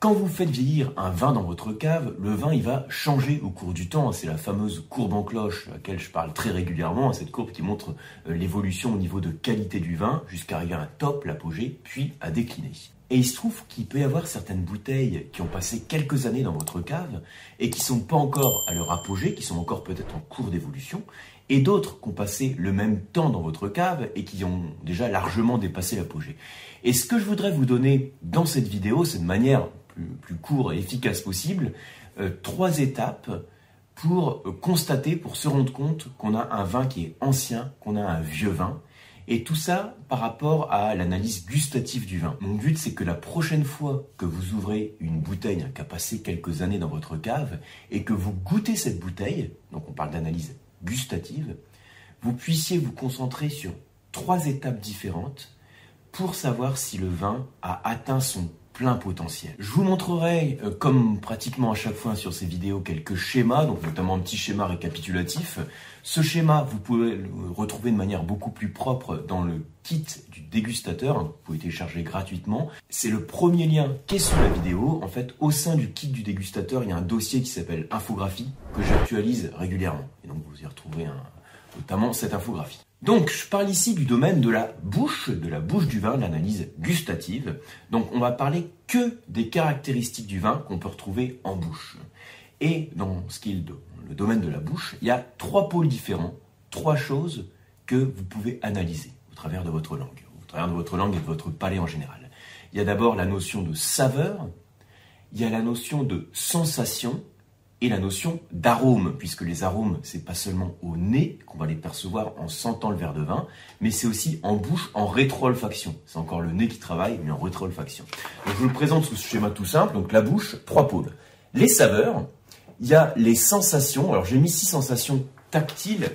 Quand vous faites vieillir un vin dans votre cave, le vin il va changer au cours du temps. C'est la fameuse courbe en cloche à laquelle je parle très régulièrement, cette courbe qui montre euh, l'évolution au niveau de qualité du vin jusqu'à arriver à un top, l'apogée, puis à décliner. Et il se trouve qu'il peut y avoir certaines bouteilles qui ont passé quelques années dans votre cave et qui sont pas encore à leur apogée, qui sont encore peut-être en cours d'évolution, et d'autres qui ont passé le même temps dans votre cave et qui ont déjà largement dépassé l'apogée. Et ce que je voudrais vous donner dans cette vidéo, c'est de manière plus, court et efficace possible, euh, trois étapes pour euh, constater, pour se rendre compte qu'on a un vin qui est ancien, qu'on a un vieux vin. Et tout ça par rapport à l'analyse gustative du vin. Mon but, c'est que la prochaine fois que vous ouvrez une bouteille qui a passé quelques années dans votre cave et que vous goûtez cette bouteille, donc on parle d'analyse gustative, vous puissiez vous concentrer sur trois étapes différentes pour savoir si le vin a atteint son Je vous montrerai, euh, comme pratiquement à chaque fois sur ces vidéos, quelques schémas, donc notamment un petit schéma récapitulatif. Ce schéma, vous pouvez le retrouver de manière beaucoup plus propre dans le kit du dégustateur, vous pouvez télécharger gratuitement. C'est le premier lien qui est sous la vidéo. En fait, au sein du kit du dégustateur, il y a un dossier qui s'appelle infographie que j'actualise régulièrement. Et donc vous y retrouverez notamment cette infographie. Donc, je parle ici du domaine de la bouche, de la bouche du vin, de l'analyse gustative. Donc, on va parler que des caractéristiques du vin qu'on peut retrouver en bouche. Et dans ce le domaine de la bouche, il y a trois pôles différents, trois choses que vous pouvez analyser au travers de votre langue, au travers de votre langue et de votre palais en général. Il y a d'abord la notion de saveur, il y a la notion de sensation, et la notion d'arôme, puisque les arômes, c'est pas seulement au nez qu'on va les percevoir en sentant le verre de vin, mais c'est aussi en bouche, en rétro-olfaction. C'est encore le nez qui travaille, mais en rétro-olfaction. Donc je vous le présente sous ce schéma tout simple. Donc la bouche, trois pôles. Les saveurs, il y a les sensations. Alors j'ai mis six sensations tactiles.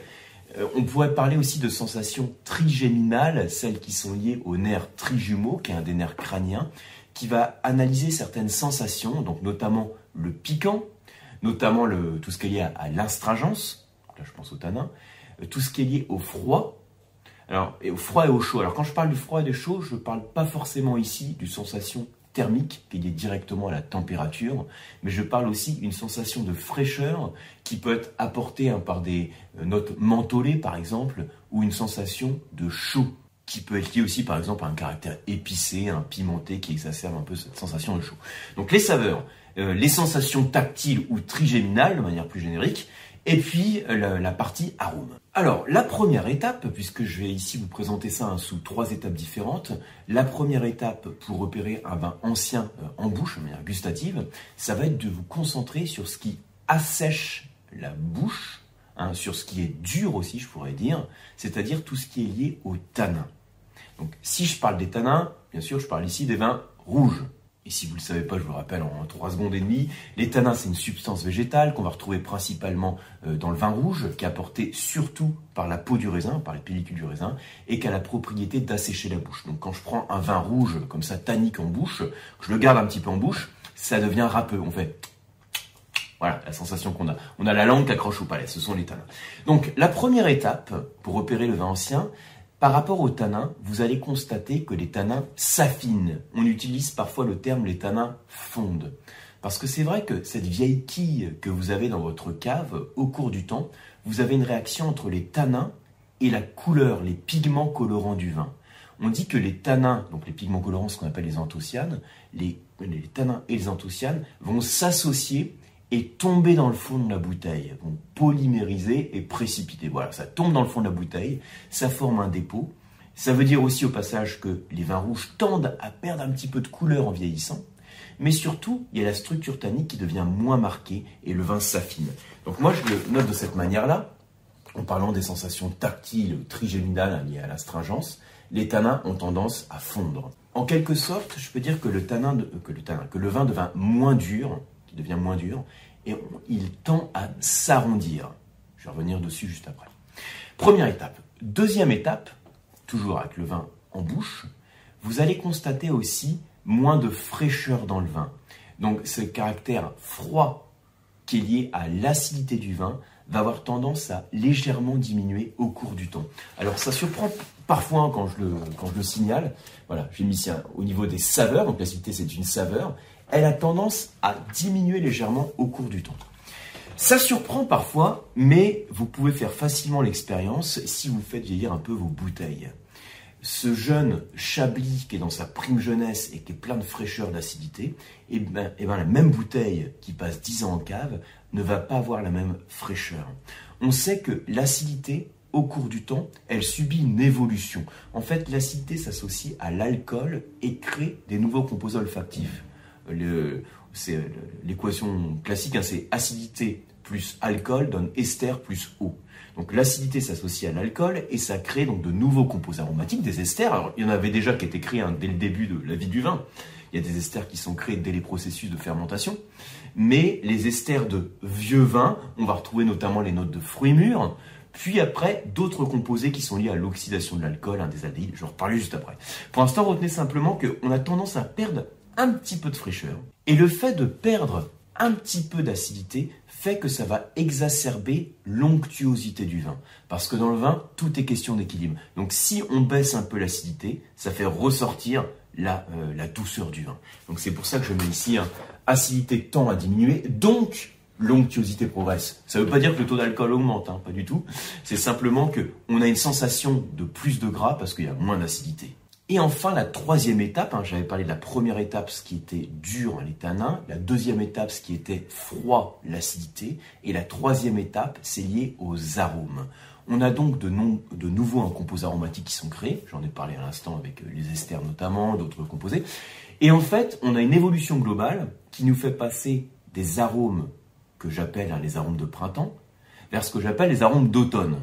Euh, on pourrait parler aussi de sensations trigéminales, celles qui sont liées au nerf trijumeau, qui est un des nerfs crâniens, qui va analyser certaines sensations, donc notamment le piquant, notamment tout ce qui est lié à, l'astringence, là je pense au tanin, euh, tout ce qui est lié au froid, alors, et au froid et au chaud. Alors quand je parle du froid et du chaud, je ne parle pas forcément ici d'une sensation thermique qui est liée directement à la température, mais je parle aussi d'une sensation de fraîcheur qui peut être apportée hein, par des euh, notes mentholées par exemple, ou une sensation de chaud qui peut être liée aussi par exemple à un caractère épicé, un pimenté qui exacerbe un peu cette sensation de chaud. Donc les saveurs, euh, les sensations tactiles ou trigéminales de manière plus générique, et puis euh, la, partie arôme. Alors, la première étape, puisque je vais ici vous présenter ça hein, sous trois étapes différentes, la première étape pour repérer un vin ancien euh, en bouche, de manière gustative, ça va être de vous concentrer sur ce qui assèche la bouche, hein, sur ce qui est dur aussi, je pourrais dire, c'est-à-dire tout ce qui est lié au tanin. Donc, si je parle des tanins, bien sûr, je parle ici des vins rouges. Et si vous ne le savez pas, je vous le rappelle en 3 secondes et demie, les tanins, c'est une substance végétale qu'on va retrouver principalement euh, dans le vin rouge, qui est apporté surtout par la peau du raisin, par les pellicules du raisin, et qui a la propriété d'assécher la bouche. Donc quand je prends un vin rouge comme ça, tannique en bouche, je le garde un petit peu en bouche, ça devient râpeux. On fait voilà la sensation qu'on a. On a la langue qui accroche au palais, ce sont les tanins. Donc la première étape pour repérer le vin ancien, par rapport aux tanins, vous allez constater que les tanins s'affinent. On utilise parfois le terme les tanins fondent. Parce que c'est vrai que cette vieille quille que vous avez dans votre cave, au cours du temps, vous avez une réaction entre les tanins et la couleur, les pigments colorants du vin. On dit que les tanins, donc les pigments colorants, ce qu'on appelle les anthocyanes, les, les tanins et les anthocyanes vont s'associer et tomber dans le fond de la bouteille, vont polymériser et précipiter. Voilà, ça tombe dans le fond de la bouteille, ça forme un dépôt. Ça veut dire aussi au passage que les vins rouges tendent à perdre un petit peu de couleur en vieillissant, mais surtout, il y a la structure tannique qui devient moins marquée et le vin s'affine. Donc moi, je le note de cette manière-là, en parlant des sensations tactiles trigéminales liées à l'astringence, les tanins ont tendance à fondre. En quelque sorte, je peux dire que le tanin, que le que le vin devint moins dur devient moins dur, et il tend à s'arrondir. Je vais revenir dessus juste après. Première étape. Deuxième étape, toujours avec le vin en bouche, vous allez constater aussi moins de fraîcheur dans le vin. Donc ce caractère froid qui est lié à l'acidité du vin va avoir tendance à légèrement diminuer au cours du temps. Alors ça surprend parfois hein, quand je le, quand je le signale. Voilà, j'ai mis ici au niveau des saveurs, donc l'acidité c'est une saveur, elle a tendance à diminuer légèrement au cours du temps. Ça surprend parfois, mais vous pouvez faire facilement l'expérience si vous faites vieillir un peu vos bouteilles. Ce jeune Chablis qui est dans sa prime jeunesse et qui est plein de fraîcheur, d'acidité, et eh ben, et eh ben la même bouteille qui passe 10 ans en cave ne va pas avoir la même fraîcheur. On sait que l'acidité, au cours du temps, elle subit une évolution. En fait, l'acidité s'associe à l'alcool et crée des nouveaux composants olfactifs. C'est l'équation classique, hein, c'est acidité plus alcool donne ester plus eau. Donc l'acidité s'associe à l'alcool et ça crée donc de nouveaux composés aromatiques, des esters. Alors il y en avait déjà qui étaient créés hein, dès le début de la vie du vin. Il y a des esters qui sont créés dès les processus de fermentation. Mais les esters de vieux vin, on va retrouver notamment les notes de fruits mûrs, puis après d'autres composés qui sont liés à l'oxydation de l'alcool, hein, des aldéhydes, je reparlerai juste après. Pour l'instant, retenez simplement qu'on a tendance à perdre un petit peu de fraîcheur. Et le fait de perdre un petit peu d'acidité fait que ça va exacerber l'onctuosité du vin. Parce que dans le vin, tout est question d'équilibre. Donc si on baisse un peu l'acidité, ça fait ressortir la, euh, douceur du vin. Donc c'est pour ça que je mets ici un acidité tend à diminuer, donc l'onctuosité progresse. Ça ne veut pas dire que le taux d'alcool augmente, hein, pas du tout. C'est simplement qu'on a une sensation de plus de gras parce qu'il y a moins d'acidité. Et enfin, la troisième étape, hein, j'avais parlé de la première étape, ce qui était dur, hein, la deuxième étape, ce qui était froid, l'acidité, et la troisième étape, c'est lié aux arômes. On a donc de, nouveaux composés aromatiques qui sont créés, j'en ai parlé à l'instant avec euh, les esters notamment, d'autres composés, et en fait, on a une évolution globale qui nous fait passer des arômes que j'appelle hein, les arômes de printemps vers ce que j'appelle les arômes d'automne.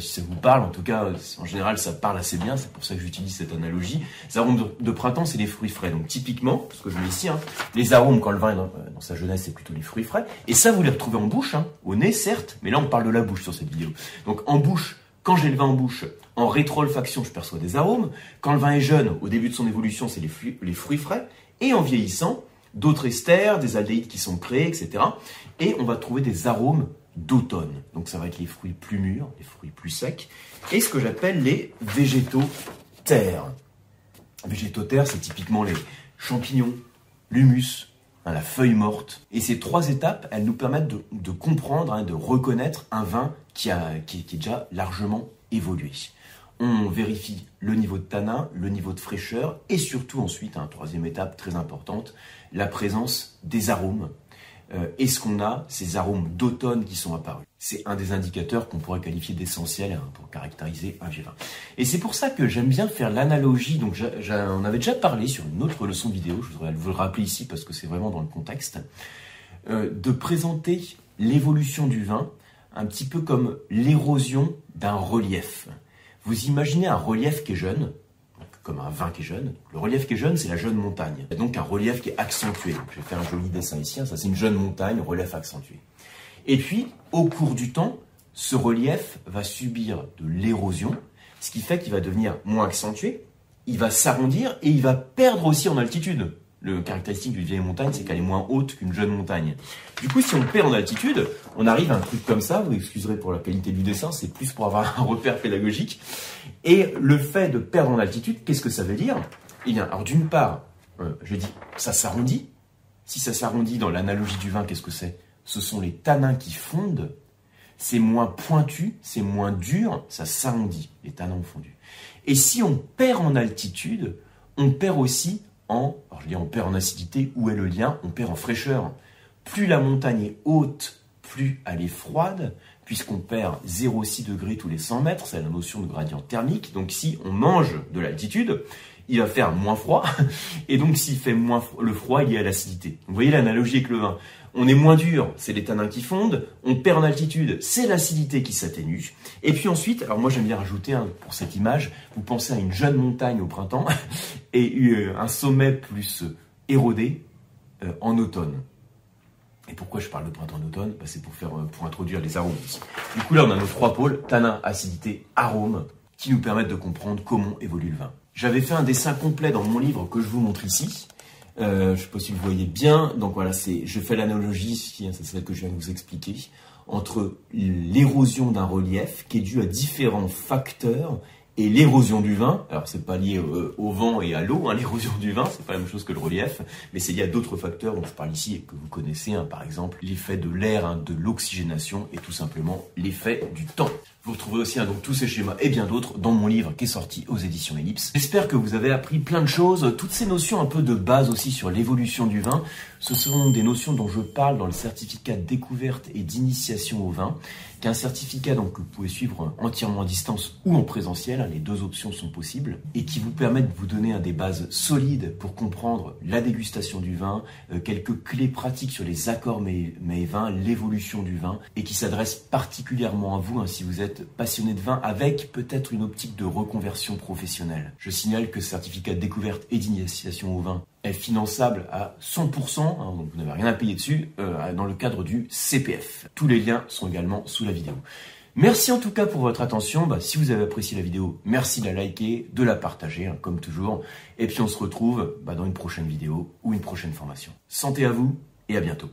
Si ça vous parle, en tout cas, en général, ça parle assez bien, c'est pour ça que j'utilise cette analogie. Les arômes de, printemps, c'est les fruits frais. Donc typiquement, parce que je mets ici, hein, les arômes quand le vin est dans, sa jeunesse, c'est plutôt les fruits frais. Et ça, vous les retrouvez en bouche, hein, au nez, certes, mais là, on parle de la bouche sur cette vidéo. Donc en bouche, quand j'ai le vin en bouche, en rétro-olfaction, je perçois des arômes. Quand le vin est jeune, au début de son évolution, c'est les, les fruits frais. Et en vieillissant, d'autres esters, des aldéhydes qui sont créés, etc. Et on va trouver des arômes d'automne. Donc ça va être les fruits plus mûrs, les fruits plus secs, et ce que j'appelle les végétaux terres. Végétaux terres, c'est typiquement les champignons, l'humus, hein, la feuille morte. Et ces trois étapes, elles nous permettent de, comprendre, hein, de reconnaître un vin qui, a, qui, est déjà largement évolué. On vérifie le niveau de tanin, le niveau de fraîcheur et surtout ensuite, hein, troisième étape très importante, la présence des arômes euh, est-ce qu'on a ces arômes d'automne qui sont apparus? C'est un des indicateurs qu'on pourrait qualifier d'essentiel hein, pour caractériser un vieux vin. Et c'est pour ça que j'aime bien faire l'analogie. Donc, j'en avais déjà parlé sur une autre leçon vidéo. Je voudrais vous le rappeler ici parce que c'est vraiment dans le contexte euh, de présenter l'évolution du vin un petit peu comme l'érosion d'un relief. Vous imaginez un relief qui est jeune, comme un vin qui est jeune. Le relief qui est jeune, c'est la jeune montagne. Donc un relief qui est accentué. je vais faire un joli dessin ici. Hein. Ça, c'est une jeune montagne, relief accentué. Et puis, au cours du temps, ce relief va subir de l'érosion, ce qui fait qu'il va devenir moins accentué, il va s'arrondir et il va perdre aussi en altitude. Le caractéristique d'une vieille montagne, c'est qu'elle est moins haute qu'une jeune montagne. Du coup, si on perd en altitude, on arrive à un truc comme ça. Vous excuserez pour la qualité du dessin, c'est plus pour avoir un repère pédagogique. Et le fait de perdre en altitude, qu'est-ce que ça veut dire? Eh bien, alors d'une part, euh, je dis, ça s'arrondit. Si ça s'arrondit dans l'analogie du vin, qu'est-ce que c'est? Ce sont les tanins qui fondent. C'est moins pointu, c'est moins dur, ça s'arrondit. Les tanins ont fondu. Et si on perd en altitude, on perd aussi en, alors je dis on perd en acidité, où est le lien? On perd en fraîcheur. Plus la montagne est haute, plus elle est froide, puisqu'on perd 0,6 degrés tous les 100 mètres, c'est la notion de gradient thermique. Donc si on mange de l'altitude, il va faire moins froid, et donc s'il fait moins froid, le froid il est à l'acidité. Vous voyez l'analogie avec le vin. On est moins dur, c'est les tanins qui fondent, on perd en altitude, c'est l'acidité qui s'atténue. Et puis ensuite, alors moi j'aime bien rajouter pour cette image, vous pensez à une jeune montagne au printemps et euh, un sommet plus érodé euh, en automne. Et pourquoi je parle de printemps-automne bah, C'est pour, faire, euh, introduire les arômes. Du coup, là, on a nos trois pôles, tanin, acidité, arôme, qui nous permettent de comprendre comment évolue le vin. J'avais fait un dessin complet dans mon livre que je vous montre ici. Euh, je ne sais pas si vous voyez bien. Donc voilà, c'est, je fais l'analogie ici, hein, c'est celle que je viens de vous expliquer, entre l'érosion d'un relief qui est due à différents facteurs et l'érosion du vin. Alors c'est pas lié au, au vent et à l'eau, hein, l'érosion du vin, c'est pas la même chose que le relief, mais c'est lié à d'autres facteurs dont je parle ici et que vous connaissez, hein, par exemple l'effet de l'air, hein, de l'oxygénation et tout simplement l'effet du temps. Vous retrouvez aussi donc tous ces schémas et bien d'autres dans mon livre qui est sorti aux éditions Ellipse. J'espère que vous avez appris plein de choses, toutes ces notions un peu de base aussi sur l'évolution du vin. Ce sont des notions dont je parle dans le certificat de découverte et d'initiation au vin, un certificat donc que vous pouvez suivre entièrement à distance ou en présentiel, hein, les deux options sont possibles, et qui vous permet de vous donner des bases solides pour comprendre la dégustation du vin, euh, quelques clés pratiques sur les accords mais, mais vins, l'évolution du vin, et qui s'adresse particulièrement à vous hein, si vous êtes passionné de vin avec peut-être une optique de reconversion professionnelle. Je signale que ce certificat de découverte et d'initiation au vin est finançable à 100%, hein, donc vous n'avez rien à payer dessus, euh, dans le cadre du CPF. Tous les liens sont également sous la vidéo. Merci en tout cas pour votre attention. Bah, si vous avez apprécié la vidéo, merci de la liker, de la partager, hein, comme toujours. Et puis on se retrouve bah, dans une prochaine vidéo ou une prochaine formation. Santé à vous et à bientôt.